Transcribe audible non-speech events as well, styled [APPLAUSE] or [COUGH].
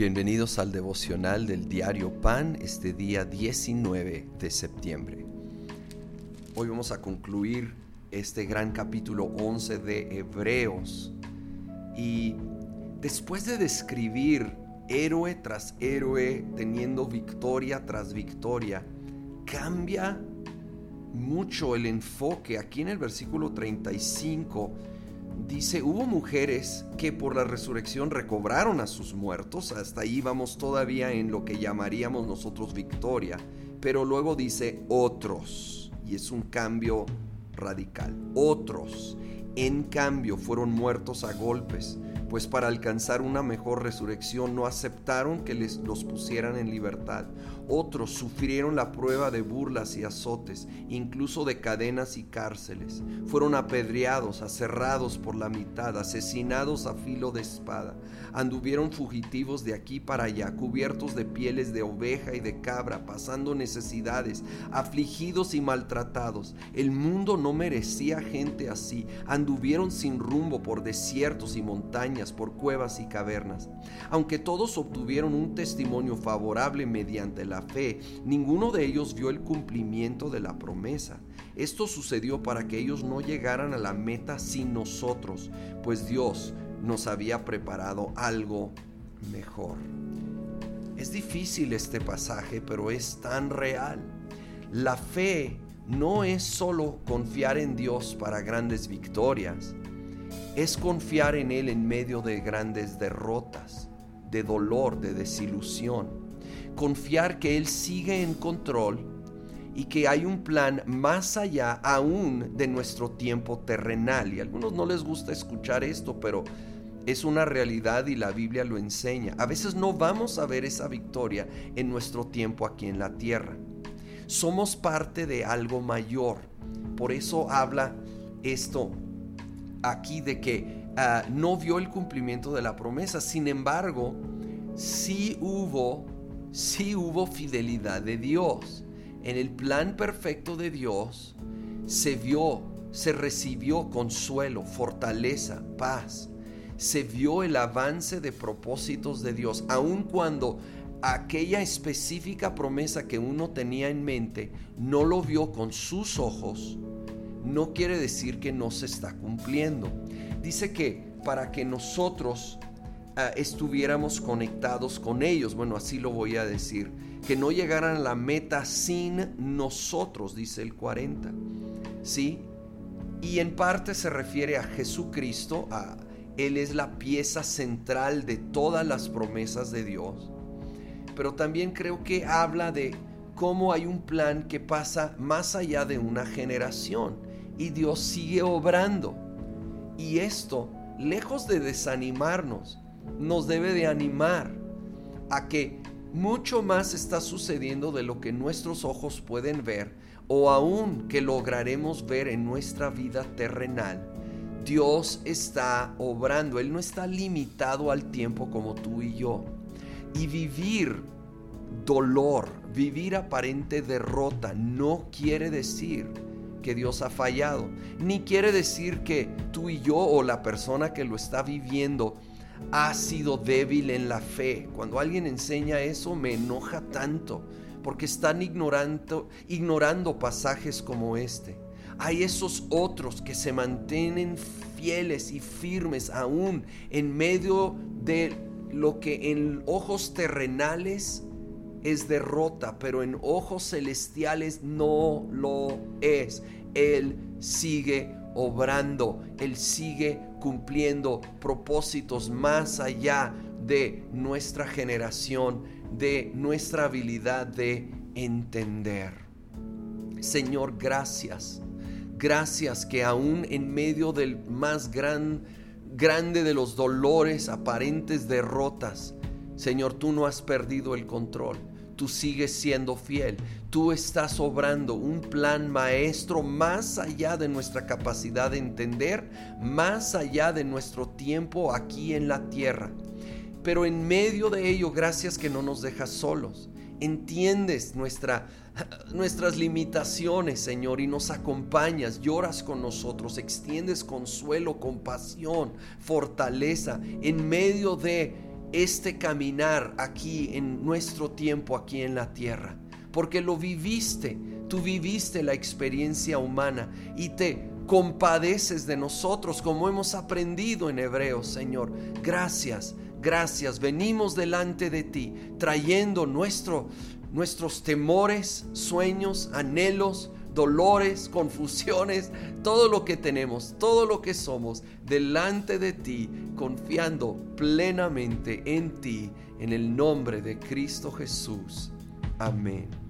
Bienvenidos al devocional del diario Pan este día 19 de septiembre. Hoy vamos a concluir este gran capítulo 11 de Hebreos y después de describir héroe tras héroe teniendo victoria tras victoria, cambia mucho el enfoque. Aquí en el versículo 35 dice, hubo mujeres que por la resurrección recobraron a sus muertos, hasta ahí vamos todavía en lo que llamaríamos nosotros victoria, pero luego dice otros, y es un cambio radical, otros, en cambio, fueron muertos a golpes pues para alcanzar una mejor resurrección no aceptaron que les los pusieran en libertad. Otros sufrieron la prueba de burlas y azotes, incluso de cadenas y cárceles. Fueron apedreados, aserrados por la mitad, asesinados a filo de espada. Anduvieron fugitivos de aquí para allá, cubiertos de pieles de oveja y de cabra, pasando necesidades, afligidos y maltratados. El mundo no merecía gente así. Anduvieron sin rumbo por desiertos y montañas por cuevas y cavernas. Aunque todos obtuvieron un testimonio favorable mediante la fe, ninguno de ellos vio el cumplimiento de la promesa. Esto sucedió para que ellos no llegaran a la meta sin nosotros, pues Dios nos había preparado algo mejor. Es difícil este pasaje, pero es tan real. La fe no es solo confiar en Dios para grandes victorias es confiar en Él en medio de grandes derrotas, de dolor, de desilusión. Confiar que Él sigue en control y que hay un plan más allá aún de nuestro tiempo terrenal. Y a algunos no les gusta escuchar esto, pero es una realidad y la Biblia lo enseña. A veces no vamos a ver esa victoria en nuestro tiempo aquí en la tierra. Somos parte de algo mayor. Por eso habla esto aquí de que ah, no vio el cumplimiento de la promesa. Sin embargo, sí hubo, sí hubo fidelidad de Dios. En el plan perfecto de Dios se vio, se recibió consuelo, fortaleza, paz. Se vio el avance de propósitos de Dios, aun cuando aquella específica promesa que uno tenía en mente no lo vio con sus ojos, no quiere decir que no se está cumpliendo. Dice que para que nosotros ah, estuviéramos conectados con ellos, bueno, así lo voy a decir, que no llegaran a la meta sin nosotros, dice el 40. ¿Sí? Y en parte se refiere a Jesucristo, a él es la pieza central de todas las promesas de Dios. Pero también creo que habla de cómo hay un plan que pasa más allá de una generación y Dios sigue obrando. Y esto, lejos de desanimarnos, nos debe de animar a que mucho más está sucediendo de lo que nuestros ojos pueden ver o aún que lograremos ver en nuestra vida terrenal. Dios está obrando, Él no está limitado al tiempo como tú y yo. Y vivir dolor, vivir aparente derrota, no quiere decir que Dios ha fallado, ni quiere decir que tú y yo o la persona que lo está viviendo ha sido débil en la fe. Cuando alguien enseña eso me enoja tanto, porque están ignorando, pasajes como este. Hay esos otros que se mantienen fieles y firmes aún en medio de lo que en ojos terrenales es derrota, pero en ojos celestiales no lo es. Él sigue obrando, Él sigue cumpliendo propósitos más allá de nuestra generación, de nuestra habilidad de entender. Señor, gracias. Gracias que aún en medio del más gran, grande de los dolores, aparentes derrotas, Señor, tú no has perdido el control tú sigues siendo fiel. Tú estás obrando un plan maestro más allá de nuestra capacidad de entender, más allá de nuestro tiempo aquí en la tierra. Pero en medio de ello, gracias que no nos dejas solos. Entiendes nuestra, [LAUGHS] nuestras limitaciones, Señor, y nos acompañas, lloras con nosotros, extiendes consuelo, compasión, fortaleza en medio de este caminar aquí en nuestro tiempo, aquí en la tierra, porque lo viviste, tú viviste la experiencia humana y te compadeces de nosotros como hemos aprendido en Hebreos, Señor. Gracias, gracias. Venimos delante de ti trayendo nuestro, nuestros temores, sueños, anhelos, dolores, confusiones, todo lo que tenemos, todo lo que somos, delante de ti, confiando plenamente en ti, en el nombre de Cristo Jesús. Amén.